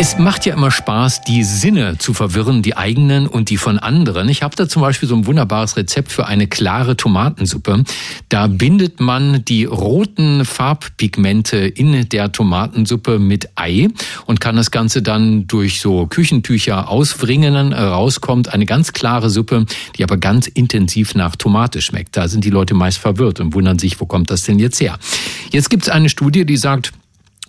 Es macht ja immer Spaß, die Sinne zu verwirren, die eigenen und die von anderen. Ich habe da zum Beispiel so ein wunderbares Rezept für eine klare Tomatensuppe. Da bindet man die roten Farbpigmente in der Tomatensuppe mit Ei und kann das Ganze dann durch so Küchentücher auswringen. Rauskommt eine ganz klare Suppe, die aber ganz intensiv nach Tomate schmeckt. Da sind die Leute meist verwirrt und wundern sich, wo kommt das denn jetzt her? Jetzt gibt es eine Studie, die sagt,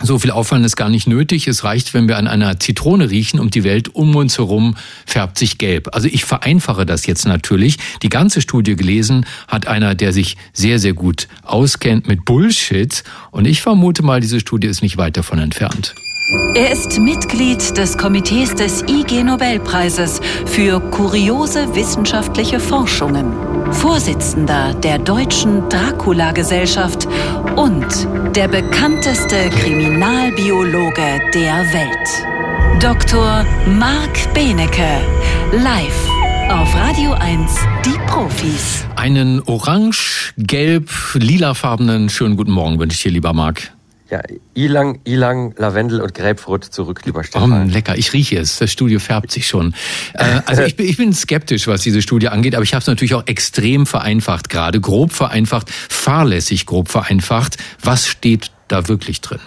so viel Aufwand ist gar nicht nötig. Es reicht, wenn wir an einer Zitrone riechen und die Welt um uns herum färbt sich gelb. Also ich vereinfache das jetzt natürlich. Die ganze Studie gelesen hat einer, der sich sehr, sehr gut auskennt mit Bullshit. Und ich vermute mal, diese Studie ist nicht weit davon entfernt. Er ist Mitglied des Komitees des IG Nobelpreises für kuriose wissenschaftliche Forschungen, Vorsitzender der Deutschen Dracula-Gesellschaft und der bekannteste Kriminalbiologe der Welt. Dr. Marc Benecke, live auf Radio 1, die Profis. Einen orange, gelb, lilafarbenen schönen guten Morgen wünsche ich dir, lieber Marc. Ja, Ilang, Ilang, Lavendel und Grapefruit zurück, lieber Stefan. Oh, lecker, ich rieche es. Das Studio färbt sich schon. Äh, also ich bin, ich bin skeptisch, was diese Studie angeht, aber ich habe es natürlich auch extrem vereinfacht, gerade grob vereinfacht, fahrlässig grob vereinfacht. Was steht da wirklich drin?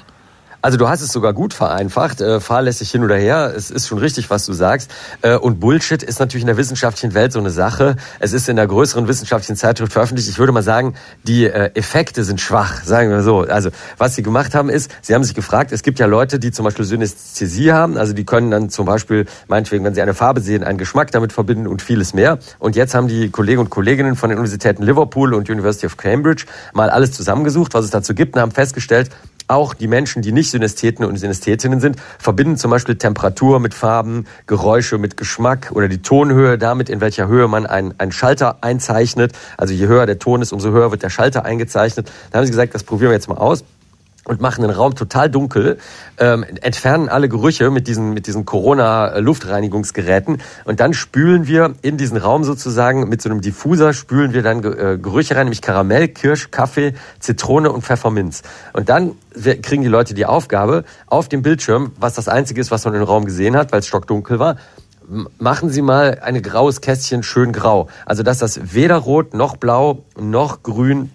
Also du hast es sogar gut vereinfacht, äh, fahrlässig hin oder her. Es ist schon richtig, was du sagst. Äh, und Bullshit ist natürlich in der wissenschaftlichen Welt so eine Sache. Es ist in der größeren wissenschaftlichen Zeitschrift veröffentlicht. Ich würde mal sagen, die äh, Effekte sind schwach, sagen wir so. Also was sie gemacht haben ist, sie haben sich gefragt, es gibt ja Leute, die zum Beispiel Synästhesie haben. Also die können dann zum Beispiel, meinetwegen, wenn sie eine Farbe sehen, einen Geschmack damit verbinden und vieles mehr. Und jetzt haben die Kollegen und Kolleginnen von den Universitäten Liverpool und University of Cambridge mal alles zusammengesucht, was es dazu gibt und haben festgestellt, auch die Menschen, die nicht Synästheten und Synästhetinnen sind, verbinden zum Beispiel Temperatur mit Farben, Geräusche mit Geschmack oder die Tonhöhe damit, in welcher Höhe man einen, einen Schalter einzeichnet. Also je höher der Ton ist, umso höher wird der Schalter eingezeichnet. Da haben sie gesagt, das probieren wir jetzt mal aus und machen den Raum total dunkel, ähm, entfernen alle Gerüche mit diesen, mit diesen Corona-Luftreinigungsgeräten und dann spülen wir in diesen Raum sozusagen mit so einem Diffuser spülen wir dann äh, Gerüche rein, nämlich Karamell, Kirsch, Kaffee, Zitrone und Pfefferminz. Und dann kriegen die Leute die Aufgabe, auf dem Bildschirm, was das Einzige ist, was man im Raum gesehen hat, weil es stockdunkel war, machen Sie mal ein graues Kästchen schön grau. Also dass das weder rot noch blau noch grün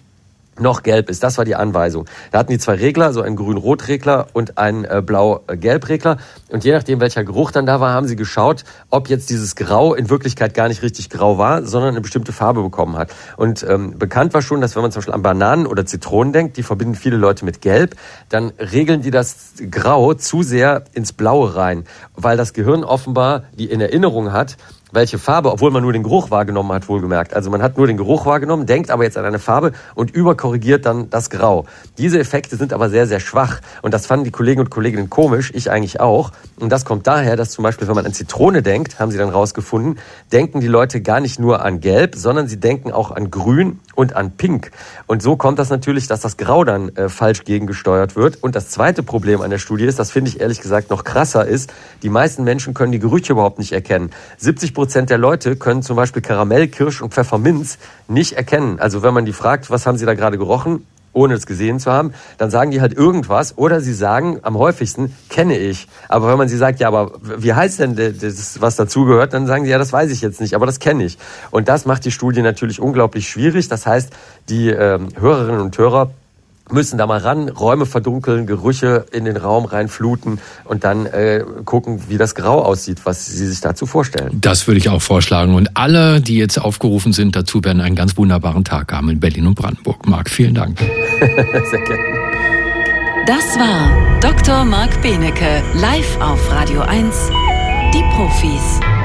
noch gelb ist. Das war die Anweisung. Da hatten die zwei Regler, so einen grün-rot-Regler und einen äh, blau-gelb-Regler. Und je nachdem, welcher Geruch dann da war, haben sie geschaut, ob jetzt dieses Grau in Wirklichkeit gar nicht richtig grau war, sondern eine bestimmte Farbe bekommen hat. Und ähm, bekannt war schon, dass wenn man zum Beispiel an Bananen oder Zitronen denkt, die verbinden viele Leute mit Gelb, dann regeln die das Grau zu sehr ins Blaue rein, weil das Gehirn offenbar die in Erinnerung hat, welche Farbe, obwohl man nur den Geruch wahrgenommen hat, wohlgemerkt. Also man hat nur den Geruch wahrgenommen, denkt aber jetzt an eine Farbe und überkorrigiert dann das Grau. Diese Effekte sind aber sehr, sehr schwach. Und das fanden die Kollegen und Kolleginnen komisch, ich eigentlich auch. Und das kommt daher, dass zum Beispiel, wenn man an Zitrone denkt, haben sie dann rausgefunden, denken die Leute gar nicht nur an Gelb, sondern sie denken auch an Grün und an Pink. Und so kommt das natürlich, dass das Grau dann äh, falsch gegengesteuert wird. Und das zweite Problem an der Studie ist, das finde ich ehrlich gesagt noch krasser ist, die meisten Menschen können die Gerüche überhaupt nicht erkennen. 70 Prozent der Leute können zum Beispiel Karamell, Kirsch und Pfefferminz nicht erkennen. Also wenn man die fragt, was haben sie da gerade gerochen? ohne es gesehen zu haben, dann sagen die halt irgendwas oder sie sagen am häufigsten, kenne ich. Aber wenn man sie sagt, ja, aber wie heißt denn das, was dazugehört, dann sagen sie, ja, das weiß ich jetzt nicht, aber das kenne ich. Und das macht die Studie natürlich unglaublich schwierig. Das heißt, die ähm, Hörerinnen und Hörer müssen da mal ran, Räume verdunkeln, Gerüche in den Raum reinfluten und dann äh, gucken, wie das Grau aussieht, was Sie sich dazu vorstellen. Das würde ich auch vorschlagen. Und alle, die jetzt aufgerufen sind dazu, werden einen ganz wunderbaren Tag haben in Berlin und Brandenburg. Marc, vielen Dank. Sehr gerne. Das war Dr. Marc Benecke, live auf Radio 1, die Profis.